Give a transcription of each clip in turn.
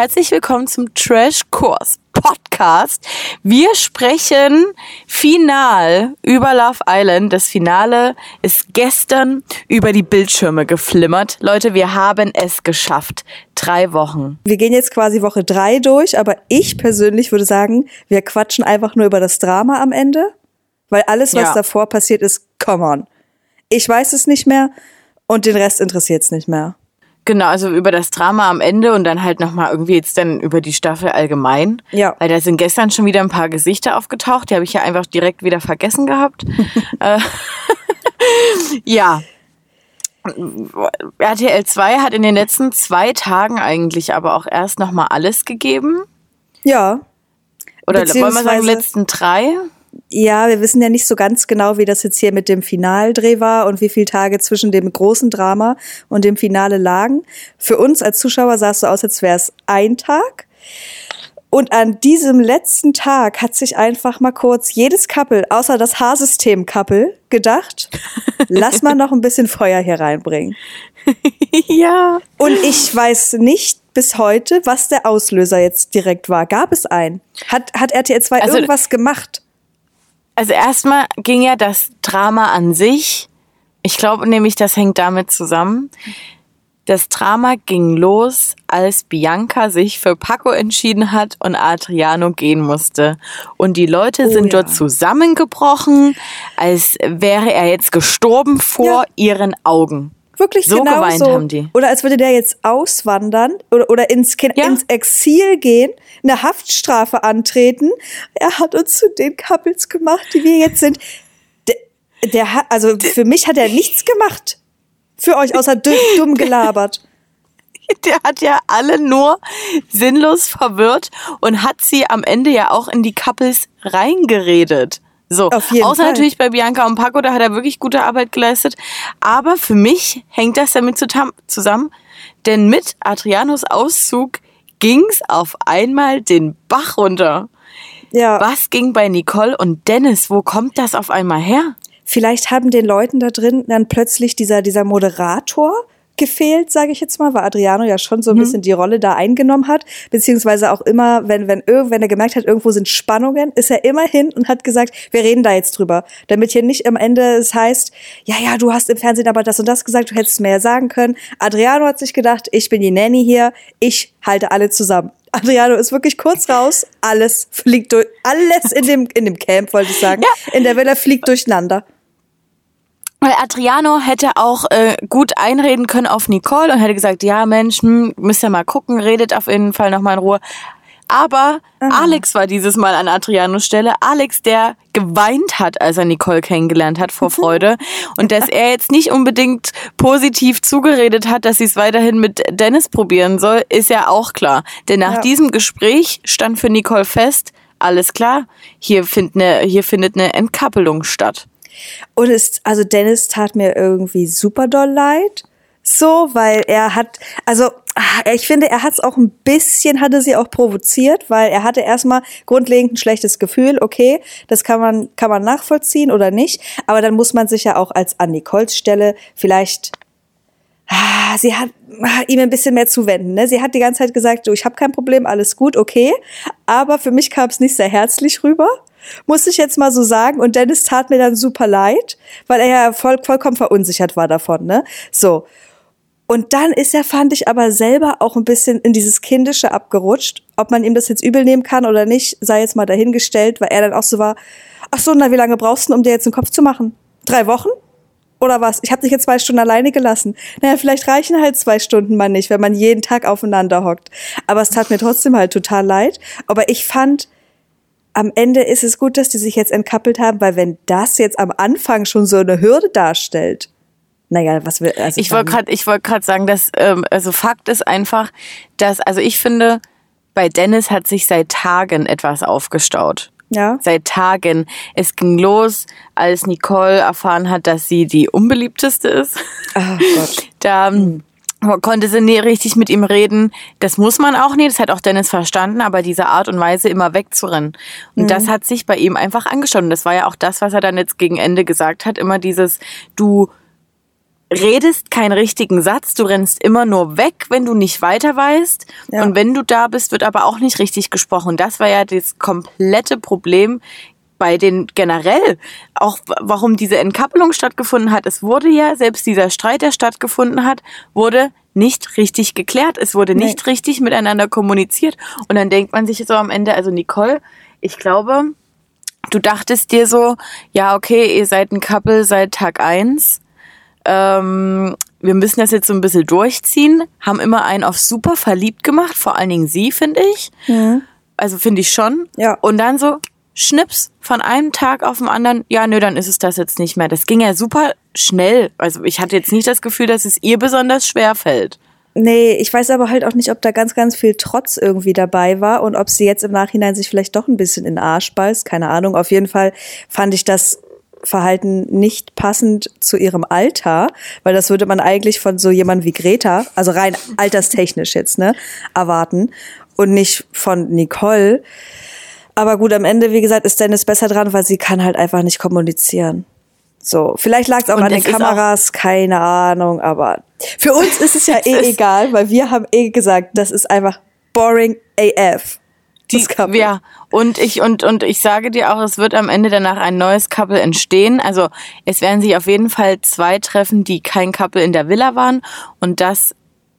herzlich willkommen zum Trash Kurs Podcast. Wir sprechen final über Love Island. Das Finale ist gestern über die Bildschirme geflimmert. Leute, wir haben es geschafft. Drei Wochen. Wir gehen jetzt quasi Woche drei durch, aber ich persönlich würde sagen, wir quatschen einfach nur über das Drama am Ende, weil alles, was Ja. davor passiert ist, come on. Ich weiß es nicht mehr und den Rest interessiert es nicht mehr. Genau, also über das Drama am Ende und dann halt nochmal irgendwie jetzt dann über die Staffel allgemein. Ja. Weil da sind gestern schon wieder ein paar Gesichter aufgetaucht, die habe ich ja einfach direkt wieder vergessen gehabt. äh, ja. RTL 2 hat in den letzten zwei Tagen eigentlich aber auch erst nochmal alles gegeben. Ja. Oder wollen wir sagen, letzten drei? Ja, wir wissen ja nicht so ganz genau, wie das jetzt hier mit dem Finaldreh war und wie viele Tage zwischen dem großen Drama und dem Finale lagen. Für uns als Zuschauer sah es so aus, als wäre es ein Tag. Und an diesem letzten Tag hat sich einfach mal kurz jedes Couple, außer das Haarsystem-Couple, gedacht, lass mal noch ein bisschen Feuer hier reinbringen. ja. Und ich weiß nicht bis heute, was der Auslöser jetzt direkt war. Gab es einen? Hat, hat RTL 2 Also- irgendwas gemacht? Also erstmal ging ja das Drama an sich. Ich glaube nämlich, das hängt damit zusammen. Das Drama ging los, als Bianca sich für Paco entschieden hat und Adriano gehen musste. Und die Leute sind ja. dort zusammengebrochen, als wäre er jetzt gestorben vor Ja. ihren Augen. Wirklich So genau geweint so. haben die. Oder als würde der jetzt auswandern oder, oder ins, Ja. ins Exil gehen, eine Haftstrafe antreten. Er hat uns zu den Couples gemacht, die wir jetzt sind. Der, der hat, also für mich hat er nichts gemacht. Für euch, außer du- dumm gelabert. Der hat ja alle nur sinnlos verwirrt und hat sie am Ende ja auch in die Couples reingeredet. So, Auf jeden außer Fall. natürlich bei Bianca und Paco, da hat er wirklich gute Arbeit geleistet. Aber für mich hängt das damit zusammen, denn mit Adrianos Auszug ging's auf einmal den Bach runter. Ja. Was ging bei Nicole und Dennis? Wo kommt das auf einmal her? Vielleicht haben den Leuten da drin dann plötzlich dieser, dieser Moderator gefehlt, sage ich jetzt mal, weil Adriano ja schon so ein bisschen die Rolle da eingenommen hat, beziehungsweise auch immer, wenn, wenn, wenn er gemerkt hat, irgendwo sind Spannungen, ist er immer hin und hat gesagt, wir reden da jetzt drüber, damit hier nicht am Ende es heißt, ja, ja, du hast im Fernsehen aber das und das gesagt, du hättest mehr sagen können. Adriano hat sich gedacht, ich bin die Nanny hier, ich halte alle zusammen. Adriano ist wirklich kurz raus, alles fliegt durch, alles in dem, in dem Camp, wollte ich sagen, in der Villa fliegt durcheinander. Weil Adriano hätte auch äh, gut einreden können auf Nicole und hätte gesagt, ja Mensch, hm, müsst ihr mal gucken, redet auf jeden Fall nochmal in Ruhe. Aber Alex war dieses Mal an Adrianos Stelle. Alex, der geweint hat, als er Nicole kennengelernt hat vor Freude. Und dass er jetzt nicht unbedingt positiv zugeredet hat, dass sie es weiterhin mit Dennis probieren soll, ist ja auch klar. Denn nach Ja. diesem Gespräch stand für Nicole fest, alles klar, hier, find ne, hier findet eine Entkappelung statt. Und es, also Dennis tat mir irgendwie super doll leid. So, weil er hat, also ah, ich finde, er hat es auch ein bisschen, hatte sie auch provoziert, weil er hatte erstmal grundlegend ein schlechtes Gefühl, okay, das kann man, kann man nachvollziehen oder nicht, aber dann muss man sich ja auch als an Nicoles Stelle vielleicht ah, sie hat ah, ihm ein bisschen mehr zuwenden. Ne? Sie hat die ganze Zeit gesagt, du, ich habe kein Problem, alles gut, okay. Aber für mich kam es nicht sehr herzlich rüber, muss ich jetzt mal so sagen. Und Dennis tat mir dann super leid, weil er ja voll, vollkommen verunsichert war davon. Ne? So. Und dann ist er, fand ich, aber selber auch ein bisschen in dieses Kindische abgerutscht. Ob man ihm das jetzt übel nehmen kann oder nicht, sei jetzt mal dahingestellt, weil er dann auch so war, ach so, na, wie lange brauchst du, um dir jetzt einen Kopf zu machen? Drei Wochen? Oder was? Ich habe dich jetzt zwei Stunden alleine gelassen. Naja, vielleicht reichen halt zwei Stunden mal nicht, wenn man jeden Tag aufeinander hockt. Aber es tat mir trotzdem halt total leid. Aber ich fand, am Ende ist es gut, dass die sich jetzt entkappelt haben, weil wenn das jetzt am Anfang schon so eine Hürde darstellt, naja, was will, also Ich wollte gerade, ich wollte gerade sagen, dass ähm, also Fakt ist einfach, dass also ich finde, bei Dennis hat sich seit Tagen etwas aufgestaut. ja, Seit Tagen. Es ging los, als Nicole erfahren hat, dass sie die unbeliebteste ist. oh Gott. Da ähm, konnte sie nie richtig mit ihm reden. Das muss man auch nicht, das hat auch Dennis verstanden, aber diese Art und Weise immer wegzurennen. Und das hat sich bei ihm einfach angeschaut. Und das war ja auch das, was er dann jetzt gegen Ende gesagt hat. Immer dieses, du redest keinen richtigen Satz, du rennst immer nur weg, wenn du nicht weiter weißt. Ja. Und wenn du da bist, wird aber auch nicht richtig gesprochen. Das war ja das komplette Problem bei den generell, auch warum diese Entkappelung stattgefunden hat. Es wurde ja, selbst dieser Streit, der stattgefunden hat, wurde nicht richtig geklärt. Es wurde Nee. nicht richtig miteinander kommuniziert. Und dann denkt man sich so am Ende, also Nicole, ich glaube, du dachtest dir so, ja, okay, ihr seid ein Couple seit Tag eins. Ähm, wir müssen das jetzt so ein bisschen durchziehen. Haben immer einen auf super verliebt gemacht, vor allen Dingen sie, finde ich. Also finde ich schon. Ja. Und dann so, Schnips, von einem Tag auf den anderen, ja, nö, dann ist es das jetzt nicht mehr. Das ging ja super schnell. Also ich hatte jetzt nicht das Gefühl, dass es ihr besonders schwer fällt. Nee, ich weiß aber halt auch nicht, ob da ganz, ganz viel Trotz irgendwie dabei war und ob sie jetzt im Nachhinein sich vielleicht doch ein bisschen in den Arsch beißt. Keine Ahnung. Auf jeden Fall fand ich das Verhalten nicht passend zu ihrem Alter, weil das würde man eigentlich von so jemand wie Greta, also rein alterstechnisch jetzt, ne, erwarten und nicht von Nicole. Aber gut, am Ende, wie gesagt, ist Dennis besser dran, weil sie kann halt einfach nicht kommunizieren. So, vielleicht lag es auch Und an den Kameras, keine Ahnung, aber für uns ist es ja eh egal, weil wir haben eh gesagt, das ist einfach boring AF. Die, ja, und ich, und, und ich sage dir auch, es wird am Ende danach ein neues Couple entstehen. Also es werden sich auf jeden Fall zwei treffen, die kein Couple in der Villa waren. Und das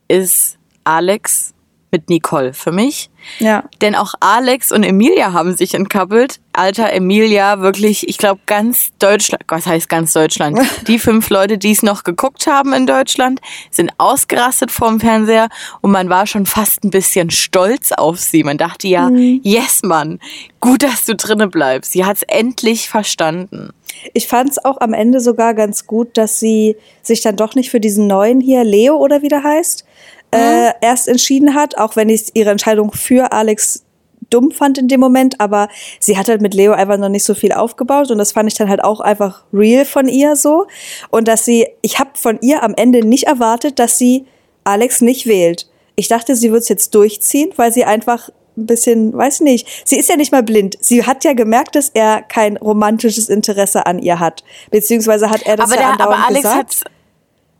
ist Alex mit Nicole für mich. Ja. Denn auch Alex und Emilia haben sich entkappelt. Alter Emilia, wirklich, ich glaube, ganz Deutschland, was heißt ganz Deutschland? Die fünf Leute, die es noch geguckt haben in Deutschland, sind ausgerastet vorm Fernseher und man war schon fast ein bisschen stolz auf sie. Man dachte ja, yes, Mann, gut, dass du drinne bleibst. Sie hat's endlich verstanden. Ich fand es auch am Ende sogar ganz gut, dass sie sich dann doch nicht für diesen neuen hier, Leo oder wie der heißt, äh, erst entschieden hat, auch wenn ich ihre Entscheidung für Alex dumm fand in dem Moment, aber sie hat halt mit Leo einfach noch nicht so viel aufgebaut und das fand ich dann halt auch einfach real von ihr so und dass sie, ich habe von ihr am Ende nicht erwartet, dass sie Alex nicht wählt. Ich dachte, sie wird es jetzt durchziehen, weil sie einfach ein bisschen, weiß nicht, sie ist ja nicht mal blind. Sie hat ja gemerkt, dass er kein romantisches Interesse an ihr hat. Beziehungsweise hat er das aber, ja der, andauernd aber Alex gesagt. hat's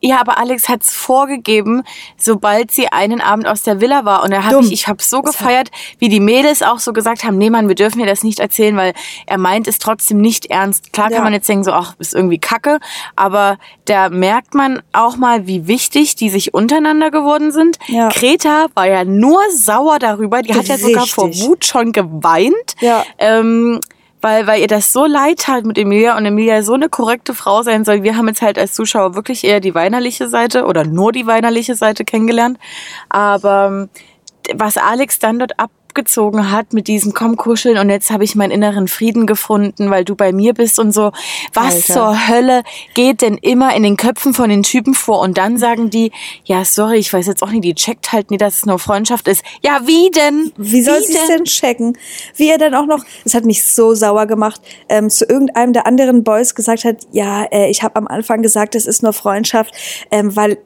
ja, aber Alex hat's vorgegeben, sobald sie einen Abend aus der Villa war. Und da habe ich, ich habe so gefeiert, wie die Mädels auch so gesagt haben, nee, Mann, wir dürfen dir das nicht erzählen, weil er meint es trotzdem nicht ernst. Klar Ja. kann man jetzt denken, so, ach, ist irgendwie kacke, aber da merkt man auch mal, wie wichtig die sich untereinander geworden sind. Ja. Greta war ja nur sauer darüber, die hat ja sogar vor. Wut schon geweint. Ja. Ähm, weil, weil ihr das so leid tat mit Emilia und Emilia so eine korrekte Frau sein soll. Wir haben jetzt halt als Zuschauer wirklich eher die weinerliche Seite oder nur die weinerliche Seite kennengelernt. Aber ähm, was Alex dann dort abgezogen hat mit diesem Komm kuscheln und jetzt habe ich meinen inneren Frieden gefunden, weil du bei mir bist und so. Was Alter. zur Hölle geht denn immer in den Köpfen von den Typen vor? Und dann sagen die, ja, sorry, ich weiß jetzt auch nicht, die checkt halt nie, dass es nur Freundschaft ist. Ja, wie denn? Wie soll sie es denn checken? Wie er dann auch noch, es hat mich so sauer gemacht, ähm, zu irgendeinem der anderen Boys gesagt hat, ja, äh, ich habe am Anfang gesagt, es ist nur Freundschaft, ähm, weil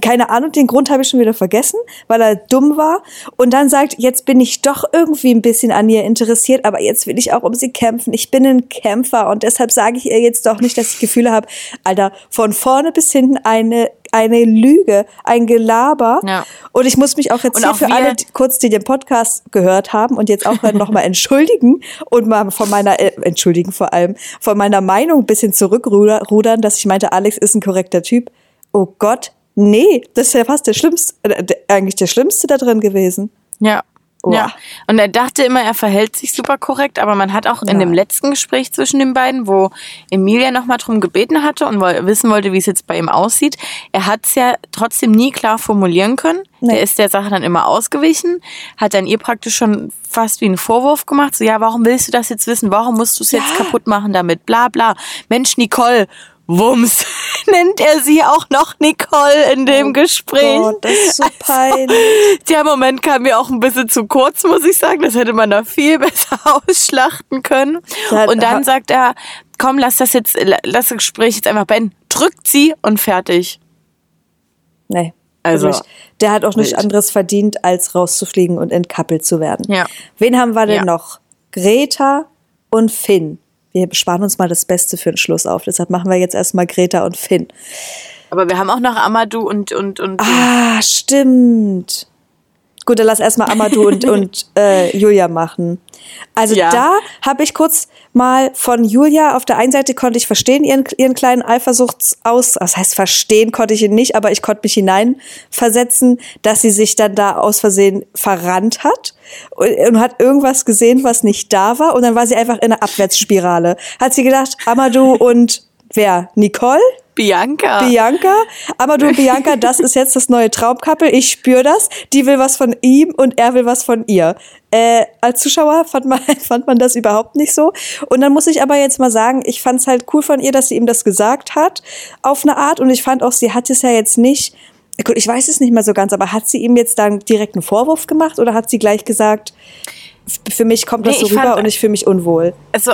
keine Ahnung, den Grund habe ich schon wieder vergessen, weil er dumm war und dann sagt, jetzt bin ich doch irgendwie ein bisschen an ihr interessiert, aber jetzt will ich auch um sie kämpfen. Ich bin ein Kämpfer und deshalb sage ich ihr jetzt doch nicht, dass ich Gefühle habe. Alter, von vorne bis hinten eine eine Lüge, ein Gelaber. Ja. Und ich muss mich auch jetzt Und hier auch für alle, die kurz, die den Podcast gehört haben und jetzt auch nochmal entschuldigen und mal von meiner, äh, entschuldigen vor allem, von meiner Meinung ein bisschen zurückrudern, dass ich meinte, Alex ist ein korrekter Typ. Oh Gott, nee, das ist ja fast der schlimmste, äh, eigentlich der schlimmste da drin gewesen. Ja. Boah. Ja. Und er dachte immer, er verhält sich super korrekt, aber man hat auch in Ja. dem letzten Gespräch zwischen den beiden, wo Emilia nochmal drum gebeten hatte und wissen wollte, wie es jetzt bei ihm aussieht, er hat es ja trotzdem nie klar formulieren können. Nee. Er ist der Sache dann immer ausgewichen, hat dann ihr praktisch schon fast wie einen Vorwurf gemacht, so ja, warum willst du das jetzt wissen? Warum musst du es jetzt Ja. kaputt machen damit? Bla bla. Mensch, Nicole, Wumms, nennt er sie auch noch Nicole in dem Gespräch. Oh Gott, das ist so peinlich. Der Moment kam mir auch ein bisschen zu kurz, muss ich sagen. Das hätte man da viel besser ausschlachten können. Ja, und dann sagt er, komm, lass das jetzt, lass das Gespräch jetzt einfach beenden. Drückt sie und fertig. Nee. Also, wirklich. der hat auch nichts anderes verdient, als rauszufliegen und entkappelt zu werden. Ja. Wen haben wir denn Ja. noch? Greta und Finn. Wir sparen uns mal das Beste für den Schluss auf. Deshalb machen wir jetzt erstmal Greta und Finn. Aber wir haben auch noch Amadou und und und. Ah, stimmt. Gut, dann lass erstmal Amadou und, und äh, Julia machen. Also Ja. da habe ich kurz mal von Julia, auf der einen Seite konnte ich verstehen, ihren, ihren kleinen Eifersuchtsaus, das heißt verstehen konnte ich ihn nicht, aber ich konnte mich hineinversetzen, dass sie sich dann da aus Versehen verrannt hat und, und hat irgendwas gesehen, was nicht da war und dann war sie einfach in einer Abwärtsspirale. Hat sie gedacht, Amadou und wer? Nicole? Bianca. Bianca, aber du Bianca, das ist jetzt das neue Traumkappel. Ich spüre das. Die will was von ihm und er will was von ihr. Äh, als Zuschauer fand man, fand man das überhaupt nicht so. Und dann muss ich aber jetzt mal sagen, ich fand es halt cool von ihr, dass sie ihm das gesagt hat, auf eine Art. Und ich fand auch, sie hat es ja jetzt nicht, gut, ich weiß es nicht mehr so ganz, aber hat sie ihm jetzt dann direkt einen Vorwurf gemacht oder hat sie gleich gesagt, für mich kommt das Nee, so rüber fand- und ich fühle mich unwohl. also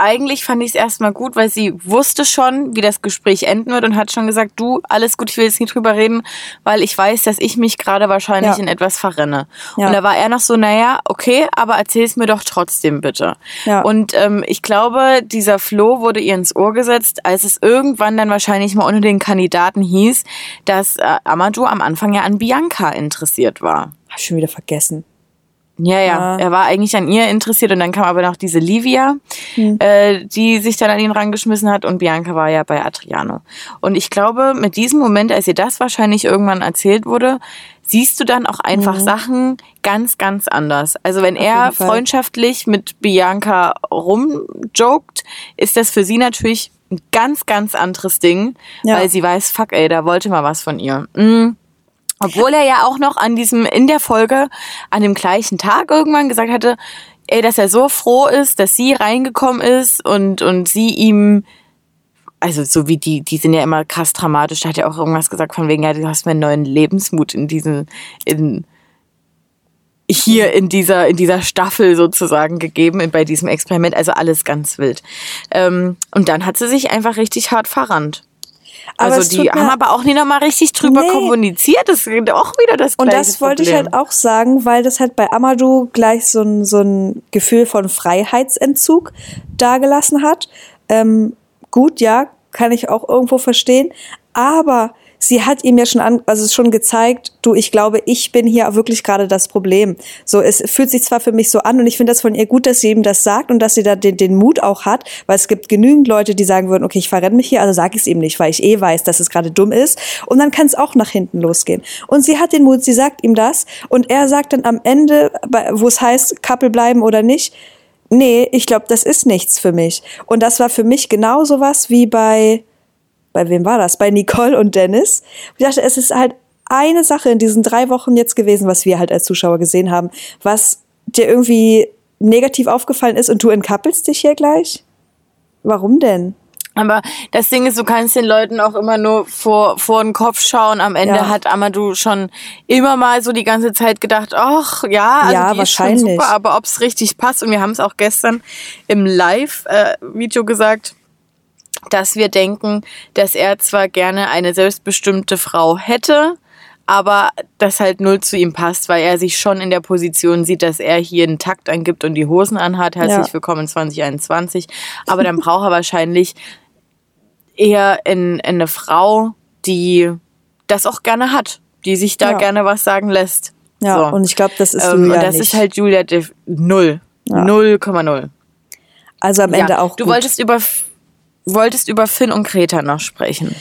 eigentlich fand ich es erstmal gut, weil sie wusste schon, wie das Gespräch enden wird und hat schon gesagt, du, alles gut, ich will jetzt nicht drüber reden, weil ich weiß, dass ich mich gerade wahrscheinlich Ja. in etwas verrenne. Ja. Und da war er noch so, naja, okay, aber erzähl's mir doch trotzdem bitte. Ja. Und ähm, ich glaube, dieser Floh wurde ihr ins Ohr gesetzt, als es irgendwann dann wahrscheinlich mal unter den Kandidaten hieß, dass äh, Amadou am Anfang ja an Bianca interessiert war. Hab ich schon wieder vergessen. Ja, ja, Ja. er war eigentlich an ihr interessiert und dann kam aber noch diese Livia, Hm. äh, die sich dann an ihn rangeschmissen hat und Bianca war ja bei Adriano. Und ich glaube, mit diesem Moment, als ihr das wahrscheinlich irgendwann erzählt wurde, siehst du dann auch einfach Sachen ganz, ganz anders. Also wenn er Mhm. jeden Fall. freundschaftlich mit Bianca rumjoked, ist das für sie natürlich ein ganz, ganz anderes Ding, Ja. weil sie weiß, fuck ey, da wollte mal was von ihr. Mm. Obwohl er ja auch noch an diesem, in der Folge, an dem gleichen Tag irgendwann gesagt hatte, ey, dass er so froh ist, dass sie reingekommen ist und, und sie ihm, also so wie die, die sind ja immer krass dramatisch, da hat er auch irgendwas gesagt von wegen, ja, du hast mir einen neuen Lebensmut in diesen, in, hier in dieser, in dieser Staffel sozusagen gegeben, bei diesem Experiment, also alles ganz wild. Ähm, und dann hat sie sich einfach richtig hart verrannt. Aber also die haben aber auch nie nochmal richtig drüber Nee. kommuniziert. Das ist auch wieder das Und gleiche das wollte ich Problem. halt auch sagen, weil das halt bei Amadou gleich so ein, so ein Gefühl von Freiheitsentzug dagelassen hat. Ähm, gut, ja, kann ich auch irgendwo verstehen. Aber sie hat ihm ja schon an, also schon gezeigt, du, ich glaube, ich bin hier wirklich gerade das Problem. So, es fühlt sich zwar für mich so an und ich finde das von ihr gut, dass sie ihm das sagt und dass sie da den, den Mut auch hat, weil es gibt genügend Leute, die sagen würden, okay, ich verrenne mich hier, also sage ich es ihm nicht, weil ich eh weiß, dass es gerade dumm ist. Und dann kann es auch nach hinten losgehen. Und sie hat den Mut, sie sagt ihm das und er sagt dann am Ende, wo es heißt, Couple bleiben oder nicht, nee, ich glaube, das ist nichts für mich. Und das war für mich genau sowas wie bei, bei wem war das? Bei Nicole und Dennis. Ich dachte, es ist halt eine Sache in diesen drei Wochen jetzt gewesen, was wir halt als Zuschauer gesehen haben, was dir irgendwie negativ aufgefallen ist und du entkappelst dich hier gleich? Warum denn? Aber das Ding ist, du kannst den Leuten auch immer nur vor, vor den Kopf schauen. Am Ende Ja. hat Amadou schon immer mal so die ganze Zeit gedacht, ach ja, also Ja, die ist schon wahrscheinlich. super, aber ob es richtig passt. Und wir haben es auch gestern im Live-Video gesagt, dass wir denken, dass er zwar gerne eine selbstbestimmte Frau hätte, aber das halt null zu ihm passt, weil er sich schon in der Position sieht, dass er hier einen Takt angibt und die Hosen anhat. Herzlich Ja. willkommen in 2021. Aber dann braucht er wahrscheinlich eher in, in eine Frau, die das auch gerne hat, die sich da Ja. gerne was sagen lässt. Ja, So. und ich glaube, das ist ähm, Julia und das nicht. ist halt Julia Def null. Ja. 0,0. also am Ende ja, auch du gut. wolltest über wolltest über Finn und Greta noch sprechen.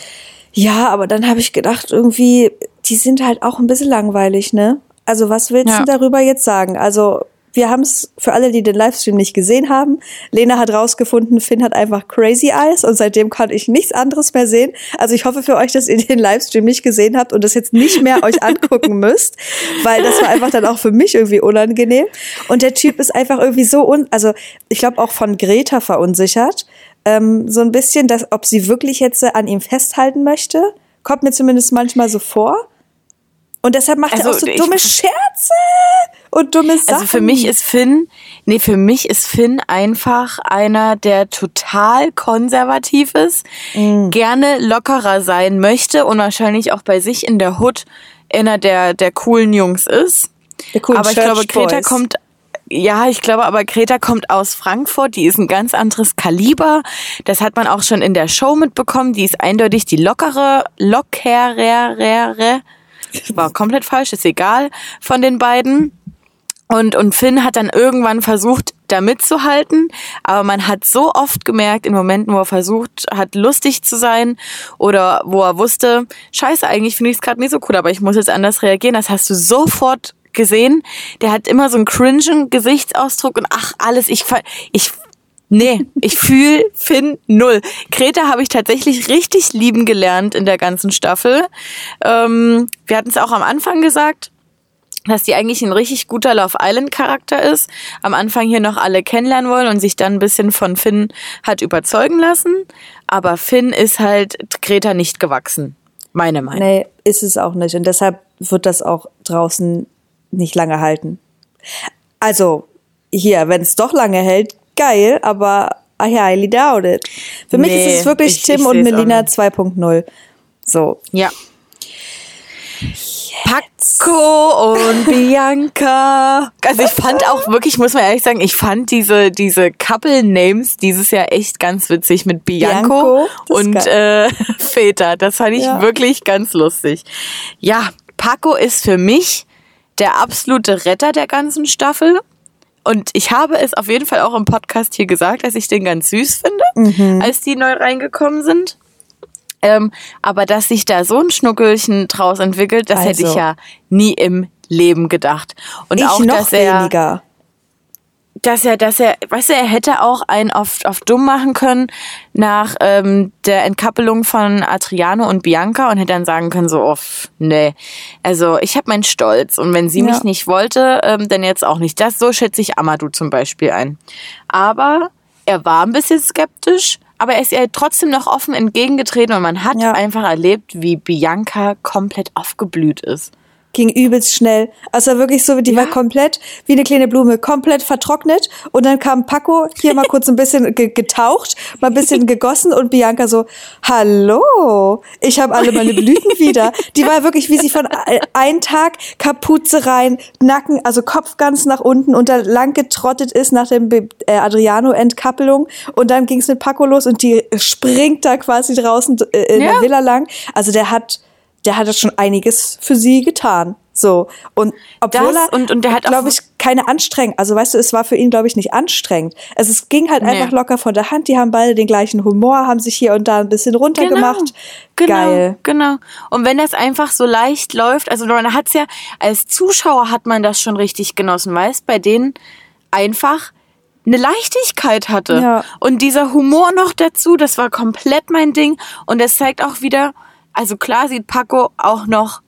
Ja, aber dann habe ich gedacht, irgendwie, die sind halt auch ein bisschen langweilig, ne? Also was willst Ja. du darüber jetzt sagen? Also wir haben es für alle, die den Livestream nicht gesehen haben. Lena hat rausgefunden, Finn hat einfach Crazy Eyes und seitdem kann ich nichts anderes mehr sehen. Also ich hoffe für euch, dass ihr den Livestream nicht gesehen habt und das jetzt nicht mehr euch angucken müsst, weil das war einfach dann auch für mich irgendwie unangenehm. Und der Typ ist einfach irgendwie so un, also ich glaube auch von Greta verunsichert, ähm, so ein bisschen, dass ob sie wirklich jetzt äh, an ihm festhalten möchte, kommt mir zumindest manchmal so vor. Und deshalb macht er Also, auch so ich- dumme Scherze und dumme Sachen. Also für mich ist Finn, nee, für mich ist Finn einfach einer, der total konservativ ist, Mm. gerne lockerer sein möchte und wahrscheinlich auch bei sich in der Hood einer der, der coolen Jungs ist. Der coolen Aber ich glaube, Church Greta Boys. kommt, Ja, ich glaube aber Greta kommt aus Frankfurt, die ist ein ganz anderes Kaliber. Das hat man auch schon in der Show mitbekommen. Die ist eindeutig die lockere, lockerere, war komplett falsch, ist egal, von den beiden. Und, und Finn hat dann irgendwann versucht, da mitzuhalten, aber man hat so oft gemerkt, in Momenten, wo er versucht hat, lustig zu sein oder wo er wusste, scheiße, eigentlich finde ich es gerade nicht so cool, aber ich muss jetzt anders reagieren, das hast du sofort gesehen. Der hat immer so einen cringen Gesichtsausdruck und ach, alles, ich, ich Nee, ich fühl Finn null. Greta habe ich tatsächlich richtig lieben gelernt in der ganzen Staffel. Ähm, wir hatten es auch am Anfang gesagt, dass die eigentlich ein richtig guter Love Island Charakter ist. Am Anfang hier noch alle kennenlernen wollen und sich dann ein bisschen von Finn hat überzeugen lassen. Aber Finn ist halt Greta nicht gewachsen. Meine Meinung. Nee, ist es auch nicht. Und deshalb wird das auch draußen nicht lange halten. Also, hier, wenn es doch lange hält, geil, aber I highly doubt it. Für nee, mich ist es wirklich ich, Tim ich und Melina 2.0. So. Ja. Yes. Paco und Bianca. Also ich fand auch wirklich, muss man ehrlich sagen, ich fand diese diese Couple Names dieses Jahr echt ganz witzig mit Bianco, Bianco und äh, Väter. Das fand ich ja. wirklich ganz lustig. Ja, Paco ist für mich der absolute Retter der ganzen Staffel. Und ich habe es auf jeden Fall auch im Podcast hier gesagt, dass ich den ganz süß finde, mhm. als die neu reingekommen sind. Ähm, aber dass sich da so ein Schnuckelchen draus entwickelt, das also. hätte ich also. ja nie im Leben gedacht. Und ich auch, noch dass er, weniger dass er, dass er, weißt du, er hätte auch einen auf, auf dumm machen können nach ähm, der Entkappelung von Adriano und Bianca und hätte dann sagen können, so, oh, nee, also ich habe meinen Stolz und wenn sie ja. mich nicht wollte, ähm, dann jetzt auch nicht. Das, so schätze ich Amadou zum Beispiel ein. Aber er war ein bisschen skeptisch, aber er ist ihr trotzdem noch offen entgegengetreten und man hat ja. einfach erlebt, wie Bianca komplett aufgeblüht ist ging übelst schnell. Also wirklich so, die ja. war komplett wie eine kleine Blume, komplett vertrocknet. Und dann kam Paco hier mal kurz ein bisschen getaucht, mal ein bisschen gegossen und Bianca so, hallo, ich habe alle meine Blüten wieder. Die war wirklich, wie sie von ein Tag Kapuze rein, Nacken, also Kopf ganz nach unten und da lang getrottet ist nach dem äh, Adriano-Entkappelung. Und dann ging es mit Paco los und die springt da quasi draußen äh, in ja. der Villa lang. Also der hat der hat schon einiges für sie getan. So. Und obwohl das, er, und, und der hat glaube ich, keine Anstrengung, also weißt du, es war für ihn, glaube ich, nicht anstrengend. Also es ging halt nee. einfach locker von der Hand. Die haben beide den gleichen Humor, haben sich hier und da ein bisschen runtergemacht. Genau, genau, Geil. Genau. Und wenn das einfach so leicht läuft, also man hat's ja, als Zuschauer hat man das schon richtig genossen, weißt, bei denen einfach eine Leichtigkeit hatte. Ja. Und dieser Humor noch dazu, das war komplett mein Ding. Und es zeigt auch wieder, also klar sieht Paco auch noch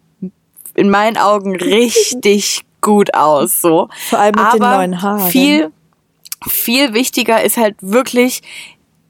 in meinen Augen richtig gut aus, so. Vor allem mit Aber den neuen Haaren. Viel, viel wichtiger ist halt wirklich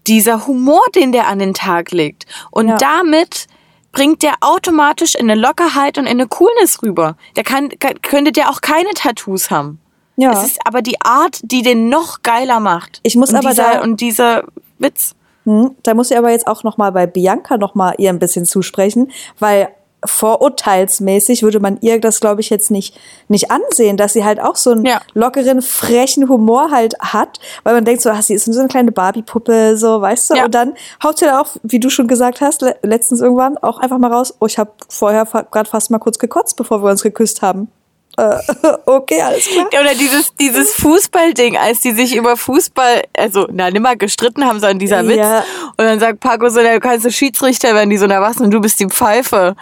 dieser Humor, den der an den Tag legt. Und ja. damit bringt der automatisch in eine Lockerheit und in eine Coolness rüber. Der kann, könnte der auch keine Tattoos haben. Ja. Es ist aber die Art, die den noch geiler macht. Ich muss und aber dieser, da und dieser Witz. Hm, da muss ich aber jetzt auch noch mal bei Bianca noch mal ihr ein bisschen zusprechen, weil vorurteilsmäßig würde man ihr das, glaube ich, jetzt nicht, nicht ansehen, dass sie halt auch so einen ja. lockeren, frechen Humor halt hat, weil man denkt so, ach, sie ist so eine kleine Barbie-Puppe, so, weißt du? Ja. Und dann haut sie da auch, wie du schon gesagt hast, letztens irgendwann auch einfach mal raus, oh, ich habe vorher gerade fast mal kurz gekotzt, bevor wir uns geküsst haben. Äh, okay, alles klar. Oder dieses, dieses Fußballding, als die sich über Fußball, also, na, nimmer gestritten haben, sondern dieser Witz. Ja. Und dann sagt Paco so, du kannst du Schiedsrichter werden, die so, na was, und du bist die Pfeife.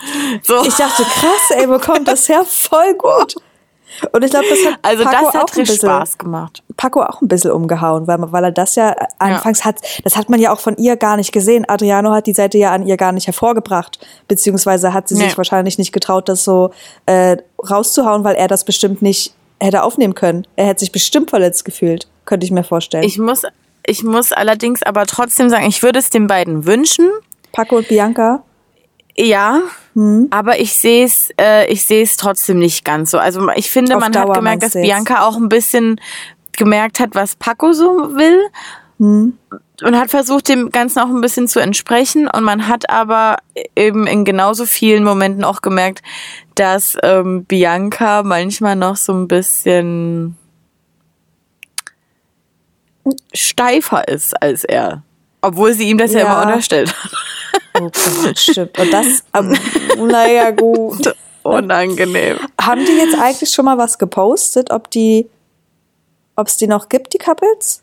So. Ich dachte, krass, ey, wo kommt das her? Voll gut. Und ich glaube, das hat also Paco das hat auch ein bisschen, Spaß gemacht. Paco auch ein bisschen umgehauen, weil, weil er das ja anfangs ja. hat, das hat man ja auch von ihr gar nicht gesehen. Adriano hat die Seite ja an ihr gar nicht hervorgebracht, beziehungsweise hat sie nee. sich wahrscheinlich nicht getraut, das so äh, rauszuhauen, weil er das bestimmt nicht hätte aufnehmen können. Er hätte sich bestimmt verletzt gefühlt, könnte ich mir vorstellen. Ich muss, ich muss allerdings aber trotzdem sagen, ich würde es den beiden wünschen. Paco und Bianca. Ja, hm. aber ich sehe es, äh, ich sehe es trotzdem nicht ganz so. Also ich finde, Auf man Dauer hat gemerkt, dass Bianca auch ein bisschen gemerkt hat, was Paco so will. Hm. Und hat versucht, dem Ganzen auch ein bisschen zu entsprechen. Und man hat aber eben in genauso vielen Momenten auch gemerkt, dass ähm, Bianca manchmal noch so ein bisschen steifer ist als er. Obwohl sie ihm das ja, Ja. immer unterstellt hat. Oh Gott, stimmt. Und das, ähm, naja, gut. Unangenehm. Haben die jetzt eigentlich schon mal was gepostet, ob die, ob es die noch gibt, die Couples?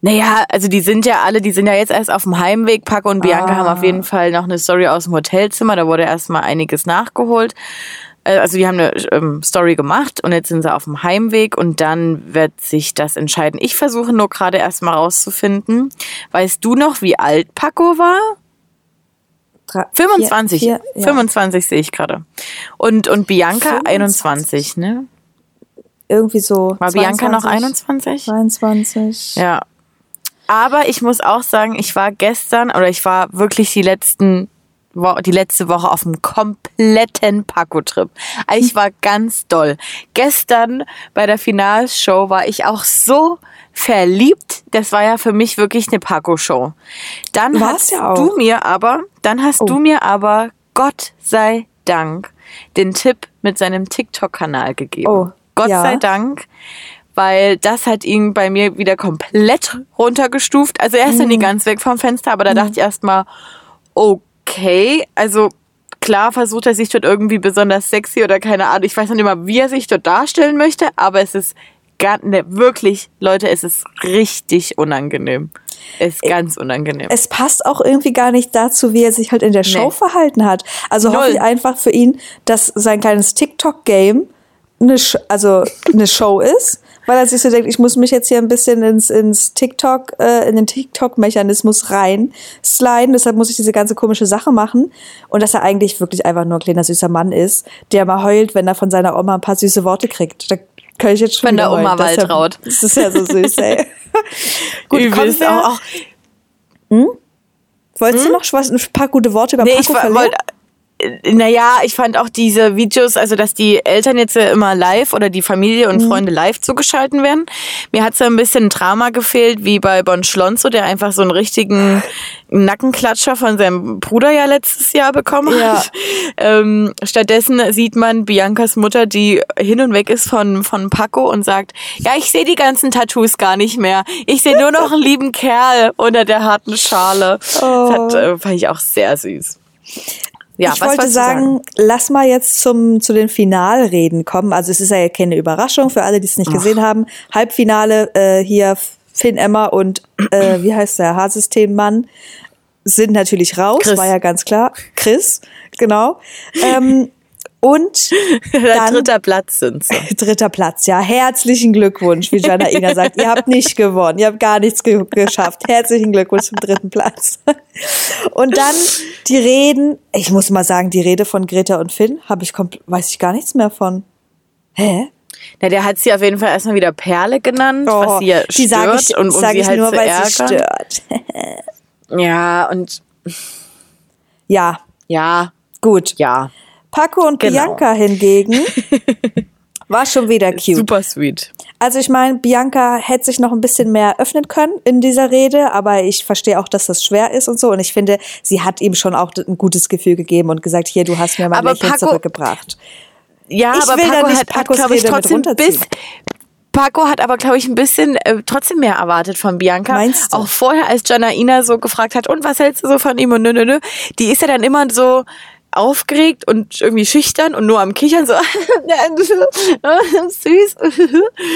Naja, also die sind ja alle, die sind ja jetzt erst auf dem Heimweg. Paco und Bianca Ah. haben auf jeden Fall noch eine Story aus dem Hotelzimmer. Da wurde erstmal einiges nachgeholt. Äh, Also die haben eine ähm, Story gemacht und jetzt sind sie auf dem Heimweg und dann wird sich das entscheiden. Ich versuche nur gerade erstmal rauszufinden. Weißt du noch, wie alt Paco war? Drei- 25. Vier, vier, ja. 25 sehe ich gerade. Und, und Bianca 25. 21, ne? Irgendwie so. War Bianca noch 22, 21? 22. Ja. Aber ich muss auch sagen, ich war gestern oder ich war wirklich die letzten die letzte Woche auf einem kompletten Paco-Trip. Also Ich war ganz doll. Gestern bei der Finalshow war ich auch so verliebt. Das war ja für mich wirklich eine Paco-Show. Dann War's hast ja du mir aber, dann hast Oh. du mir aber, Gott sei Dank, den Tipp mit seinem TikTok-Kanal gegeben. Oh, Gott ja. sei Dank weil das hat ihn bei mir wieder komplett runtergestuft. Also er ist Mhm. nie ganz weg vom Fenster, aber da dachte ich erstmal, okay, also klar versucht er sich dort irgendwie besonders sexy oder keine Ahnung. Ich weiß nicht immer, wie er sich dort darstellen möchte, aber es ist gar, ne, wirklich, Leute, es ist richtig unangenehm. Es ist ganz unangenehm. Es passt auch irgendwie gar nicht dazu, wie er sich halt in der Show Nee. verhalten hat. Also hoffe Null. ich einfach für ihn, dass sein kleines TikTok-Game eine, also eine Show ist, weil er sich so denkt, ich muss mich jetzt hier ein bisschen ins, ins TikTok, äh, in den TikTok-Mechanismus rein sliden, deshalb muss ich diese ganze komische Sache machen. Und dass er eigentlich wirklich einfach nur ein kleiner süßer Mann ist, der mal heult, wenn er von seiner Oma ein paar süße Worte kriegt. Da kann ich jetzt schon Wenn der Oma heulen. Ja- Waltraud. Das ist ja so süß, ey. Gut, Übelst wir- auch, auch Wolltest du noch was, ein paar gute Worte über Hm? Nee, Paco ich verlieren? wollte. Naja, ich fand auch diese Videos, also dass die Eltern jetzt immer live oder die Familie Mhm. und Freunde live zugeschalten werden. Mir hat so ein bisschen Drama gefehlt, wie bei Bon Schlonzo, der einfach so einen richtigen Nackenklatscher von seinem Bruder ja letztes Jahr bekommen Ja. hat. Ähm, stattdessen sieht man Biancas Mutter, die hin und weg ist von, von Paco und sagt, ja, ich sehe die ganzen Tattoos gar nicht mehr. Ich sehe nur noch einen lieben Kerl unter der harten Schale. Oh. Das hat, äh, fand ich auch sehr süß. Ja, ich wollte du sagen, lass mal jetzt zum, zu den Finalreden kommen. Also es ist ja keine Überraschung für alle, die es nicht gesehen haben. Halbfinale äh, hier Finn Emma und äh, wie heißt der Haarsystemmann sind natürlich raus, Chris. war ja ganz klar. Chris, genau. Ähm, und Der dann- dritter Platz sind sie. dritter Platz, ja. Herzlichen Glückwunsch, wie Janaina sagt. Ihr habt nicht gewonnen, ihr habt gar nichts ge geschafft. Herzlichen Glückwunsch zum dritten Platz. Und dann die Reden. Ich muss mal sagen, die Rede von Greta und Finn habe ich weiß ich gar nichts mehr von. Hä? Na, der hat sie auf jeden Fall erstmal wieder Perle genannt, Oh, was sie ja die stört sage ich, und um sag sie ich halt nur, zu weil ärgern. sie stört. Ja, und Ja, ja, gut. ja, Paco und Genau. Bianca hingegen war schon wieder cute. super sweet. Also ich meine, Bianca hätte sich noch ein bisschen mehr öffnen können in dieser Rede, aber ich verstehe auch, dass das schwer ist und so. Und ich finde, sie hat ihm schon auch ein gutes Gefühl gegeben und gesagt, hier, du hast mir mein Aber Lächeln Paco- zurückgebracht. Ja, Ich aber will Paco hat, hat Pacos glaube ich, trotzdem bis Paco hat aber, glaube ich, ein bisschen äh, trotzdem mehr erwartet von Bianca. Meinst du? Auch vorher, als Janaina so gefragt hat, und was hältst du so von ihm und nö, nö, nö. Die ist ja dann immer so aufgeregt und irgendwie schüchtern und nur am Kichern so süß.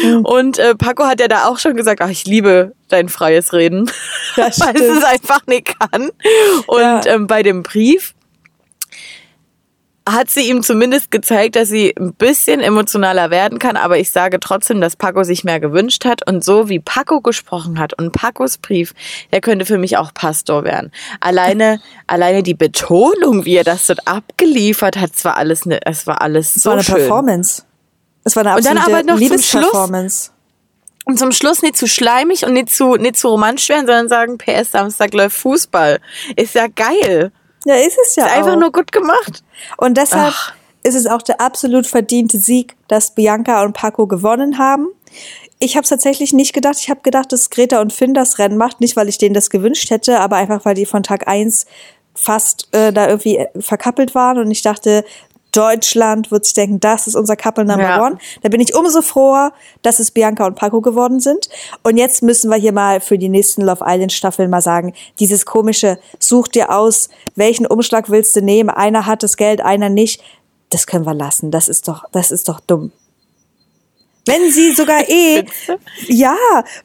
Hm. Und äh, Paco hat ja da auch schon gesagt, ach, ich liebe dein freies Reden. Weil es einfach nicht kann. Und Ja. ähm, bei dem Brief hat sie ihm zumindest gezeigt, dass sie ein bisschen emotionaler werden kann, aber ich sage trotzdem, dass Paco sich mehr gewünscht hat und so wie Paco gesprochen hat und Pacos Brief, der könnte für mich auch Pastor werden. Alleine, alleine die Betonung, wie er das dort abgeliefert hat, es war alles, ne, es war alles Es so war eine schön. Performance. Es war eine Und dann absolute aber noch zum Liebesperformance. Und zum Schluss nicht zu schleimig und nicht zu, nicht zu romantisch werden, sondern sagen, PS Samstag läuft Fußball. Ist ja geil. Ja, ist es ja Ist auch. einfach nur gut gemacht. Und deshalb Ach. ist es auch der absolut verdiente Sieg, dass Bianca und Paco gewonnen haben. Ich habe es tatsächlich nicht gedacht. Ich habe gedacht, dass Greta und Finn das Rennen macht. Nicht, weil ich denen das gewünscht hätte, aber einfach, weil die von Tag eins fast äh, da irgendwie äh, verkappelt waren. Und ich dachte, Deutschland wird sich denken, das ist unser Couple Number Ja. One. Da bin ich umso froher, dass es Bianca und Paco geworden sind. Und jetzt müssen wir hier mal für die nächsten Love Island Staffeln mal sagen, dieses komische, such dir aus, welchen Umschlag willst du nehmen? Einer hat das Geld, einer nicht. Das können wir lassen. Das ist doch, das ist doch dumm. Wenn sie sogar eh, ja,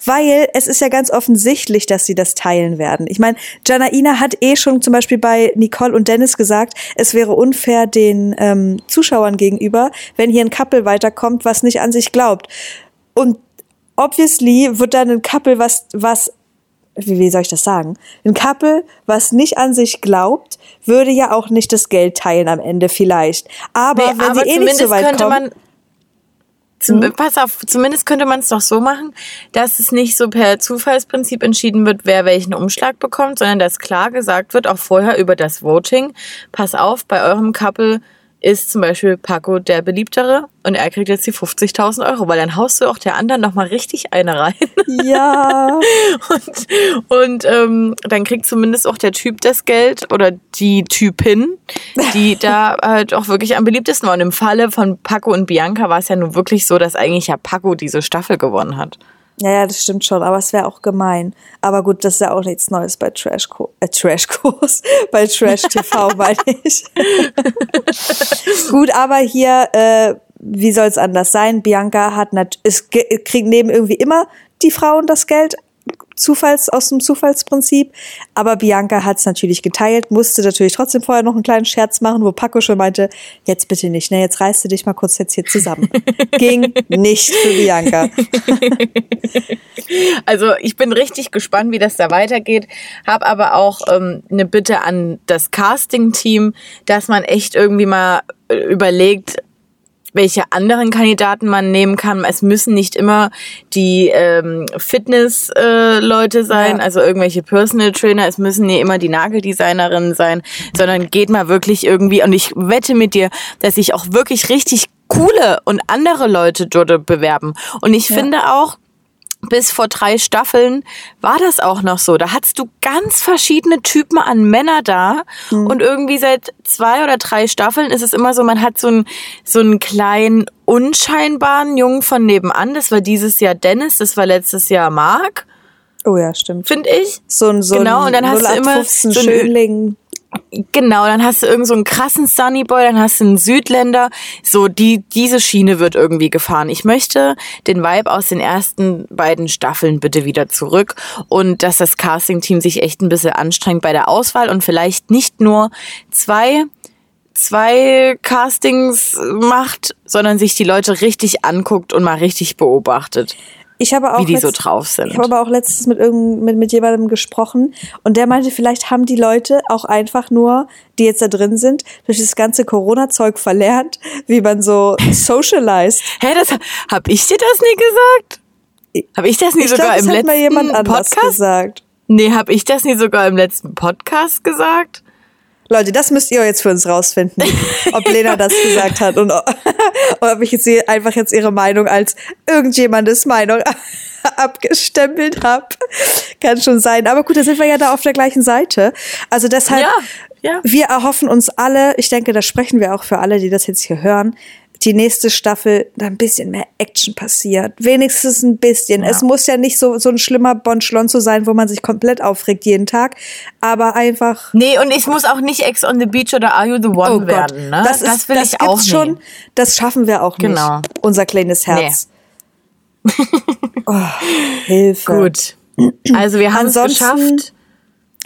weil es ist ja ganz offensichtlich, dass sie das teilen werden. Ich meine, Janaina hat eh schon zum Beispiel bei Nicole und Dennis gesagt, es wäre unfair den ähm, Zuschauern gegenüber, wenn hier ein Couple weiterkommt, was nicht an sich glaubt. Und obviously wird dann ein Couple, was, was, wie, wie soll ich das sagen? Ein Couple, was nicht an sich glaubt, würde ja auch nicht das Geld teilen am Ende vielleicht. Aber Nee, wenn aber sie eh nicht so weit kommen, zum, Mhm. Pass auf, zumindest könnte man es doch so machen, dass es nicht so per Zufallsprinzip entschieden wird, wer welchen Umschlag bekommt, sondern dass klar gesagt wird, auch vorher über das Voting, pass auf, bei eurem Couple ist zum Beispiel Paco der beliebtere und er kriegt jetzt die 50.000 Euro, weil dann haust du auch der anderen nochmal richtig eine rein. ja. Und, und ähm, dann kriegt zumindest auch der Typ das Geld oder die Typin, die da halt auch wirklich am beliebtesten war. Und im Falle von Paco und Bianca war es ja nun wirklich so, dass eigentlich ja Paco diese Staffel gewonnen hat. Ja, ja, das stimmt schon, aber es wäre auch gemein. Aber gut, das ist ja auch nichts Neues bei Trashkurs, äh, Trashkurs, bei Trash TV, meine ich. gut, aber hier, äh, wie soll es anders sein? Bianca hat nat es ge- kriegen neben irgendwie immer die Frauen das Geld. Zufalls, aus dem Zufallsprinzip. Aber Bianca hat es natürlich geteilt, musste natürlich trotzdem vorher noch einen kleinen Scherz machen, wo Paco schon meinte, jetzt bitte nicht, ne, jetzt reißt du dich mal kurz jetzt hier zusammen. Ging nicht für Bianca. Also ich bin richtig gespannt, wie das da weitergeht. Hab aber auch ähm, eine Bitte an das Casting-Team, dass man echt irgendwie mal äh, überlegt, welche anderen Kandidaten man nehmen kann. Es müssen nicht immer die ähm, Fitness-Leute äh, sein, Ja. also irgendwelche Personal Trainer. Es müssen nicht immer die Nageldesignerinnen sein, sondern geht mal wirklich irgendwie. Und ich wette mit dir, dass sich auch wirklich richtig coole und andere Leute dort bewerben. Und ich finde auch, bis vor drei Staffeln war das auch noch so. Da hattest du ganz verschiedene Typen an Männer da. Und irgendwie seit zwei oder drei Staffeln ist es immer so, man hat so einen, so einen kleinen, unscheinbaren Jungen von nebenan. Das war dieses Jahr Dennis, das war letztes Jahr Mark, Oh ja, stimmt. finde ich. So ein, so Genau, ein und dann hast du immer 0815 so ein- Schönling. Genau, dann hast du irgend so einen krassen Sunnyboy, dann hast du einen Südländer. So, die, diese Schiene wird irgendwie gefahren. Ich möchte den Vibe aus den ersten beiden Staffeln bitte wieder zurück und dass das Casting-Team sich echt ein bisschen anstrengt bei der Auswahl und vielleicht nicht nur zwei zwei Castings macht, sondern sich die Leute richtig anguckt und mal richtig beobachtet, Ich habe auch wie die so drauf sind. Ich habe aber auch letztens mit, irgend, mit, mit jemandem gesprochen und der meinte, vielleicht haben die Leute auch einfach nur, die jetzt da drin sind, durch das ganze Corona-Zeug verlernt, wie man so socialized. Hä, das hab ich dir das nie gesagt? Hab ich das nie Ich sogar glaube, das im hat letzten mal jemand anders Podcast? gesagt. Nee, hab ich das nie sogar im letzten Podcast gesagt? Leute, das müsst ihr jetzt für uns rausfinden, ob Lena das gesagt hat und ob ich jetzt einfach jetzt ihre Meinung als irgendjemandes Meinung abgestempelt habe. Kann schon sein. Aber gut, da sind wir ja da auf der gleichen Seite. Also deshalb, Ja, ja. wir erhoffen uns alle, ich denke, da sprechen wir auch für alle, die das jetzt hier hören, die nächste Staffel da ein bisschen mehr Action passiert. Wenigstens ein bisschen. Es muss ja nicht so, so ein schlimmer Bonschlonzo sein, wo man sich komplett aufregt jeden Tag, aber einfach Nee, und ich muss auch nicht Ex on the Beach oder Are You the One Oh Gott, werden, ne? das, ist, will das ich auch schon. nicht. Das schaffen wir auch nicht. Genau. Unser kleines Herz. oh, Hilfe. Gut. Also wir haben es geschafft.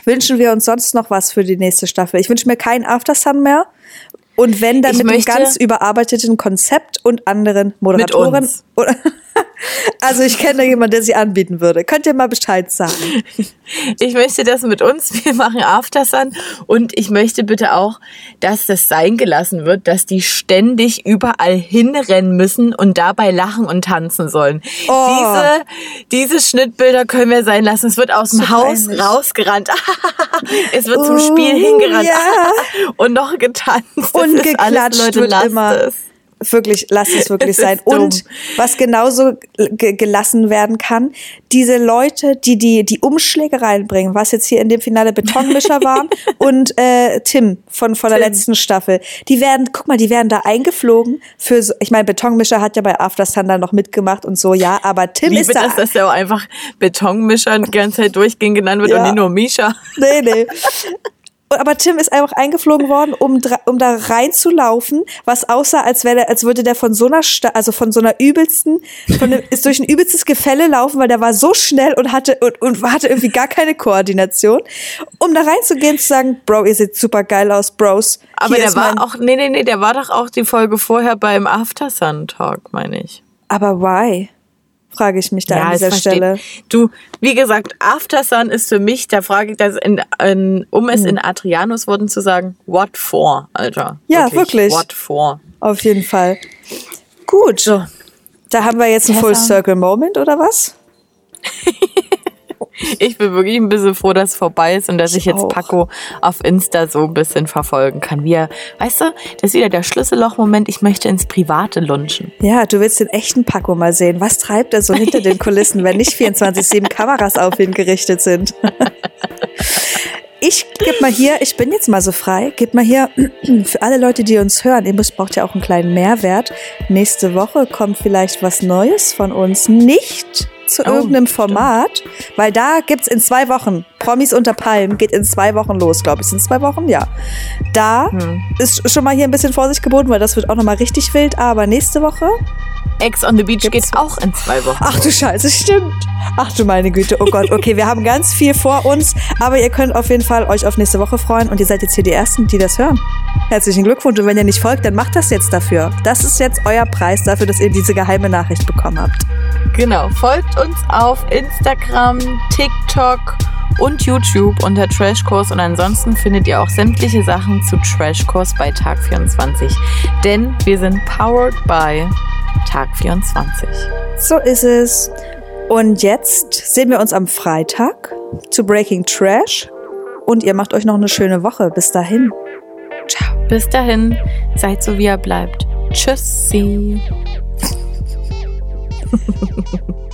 Wünschen wir uns sonst noch was für die nächste Staffel? Ich wünsche mir keinen Aftersun mehr. Und wenn dann Ich mit einem möchte- ganz überarbeiteten Konzept und anderen Moderatoren. uns. Also ich kenne da jemanden, der sie anbieten würde. Könnt ihr mal Bescheid sagen? Ich möchte das mit uns. Wir machen Aftersun. Und ich möchte bitte auch, dass das sein gelassen wird, dass die ständig überall hinrennen müssen und dabei lachen und tanzen sollen. Oh. Diese, diese Schnittbilder können wir sein lassen. Es wird aus dem So Haus peinlich. rausgerannt. es wird zum Oh, Spiel hingerannt. ja. und noch getanzt. Und alles, geklatscht Leute, wird immer. Es. Wirklich, lass es wirklich Es sein. Und was genauso ge gelassen werden kann, diese Leute, die, die die Umschläge reinbringen, was jetzt hier in dem Finale Betonmischer waren und äh, Tim von, von der Tim. letzten Staffel, die werden, guck mal, die werden da eingeflogen für so, ich meine, Betonmischer hat ja bei After Thunder noch mitgemacht und so, ja, aber Tim Liebe, ist da. dass das ja auch einfach Betonmischer die ganze Zeit durchgehend genannt wird Ja. und nicht nur Misha. Nee, nee. Aber Tim ist einfach eingeflogen worden, um, um da reinzulaufen, was aussah, als wäre als würde der von so einer, Sta also von so einer übelsten, von einem, ist durch ein übelstes Gefälle laufen, weil der war so schnell und hatte, und, und hatte irgendwie gar keine Koordination, um da reinzugehen, zu sagen, Bro, ihr seht super geil aus, Bros. Aber Hier der war auch, nee, nee, nee, der war doch auch die Folge vorher beim After Sun Talk, meine ich. Aber why? Frage ich mich da an es dieser Stelle. Du, wie gesagt, After Sun ist für mich, da frage ich das, in, in, um es in Adrianus Worten zu sagen, what for, Alter. Ja, wirklich. What for. Auf jeden Fall. Gut. So. Da haben wir jetzt einen Full. Circle Moment, oder was? Ich bin wirklich ein bisschen froh, dass es vorbei ist und dass ich, Ich jetzt auch. Paco auf Insta so ein bisschen verfolgen kann. Wie er, weißt du, das ist wieder der Schlüsselloch-Moment, ich möchte ins Private lunchen. Ja, du willst den echten Paco mal sehen. Was treibt er so hinter den Kulissen, wenn nicht 24-7 Kameras auf ihn gerichtet sind? Ich geb mal hier, ich bin jetzt mal so frei, geb mal hier für alle Leute, die uns hören, ihr müsst, braucht ja auch einen kleinen Mehrwert. Nächste Woche kommt vielleicht was Neues von uns. Nicht zu Oh, irgendeinem stimmt. Format, weil da gibt's in zwei Wochen, Promis unter Palmen geht in zwei Wochen los, glaube ich. In zwei Wochen, ja. Da Hm. ist schon mal hier ein bisschen Vorsicht geboten, weil das wird auch noch mal richtig wild. Aber nächste Woche Ex on the Beach geht auch in zwei Wochen. Ach du Scheiße, stimmt. Ach du meine Güte, oh Gott. Okay, wir haben ganz viel vor uns, aber ihr könnt auf jeden Fall euch auf nächste Woche freuen und ihr seid jetzt hier die Ersten, die das hören. Herzlichen Glückwunsch und wenn ihr nicht folgt, dann macht das jetzt dafür. Das ist jetzt euer Preis dafür, dass ihr diese geheime Nachricht bekommen habt. Genau, folgt uns auf Instagram, TikTok und YouTube unter Trashkurs und ansonsten findet ihr auch sämtliche Sachen zu Trashkurs bei Tag 24. Denn wir sind powered by Tag 24. So ist es. Und jetzt sehen wir uns am Freitag zu Breaking Trash und ihr macht euch noch eine schöne Woche. Bis dahin. Ciao. Bis dahin, seid so wie ihr bleibt. Tschüssi.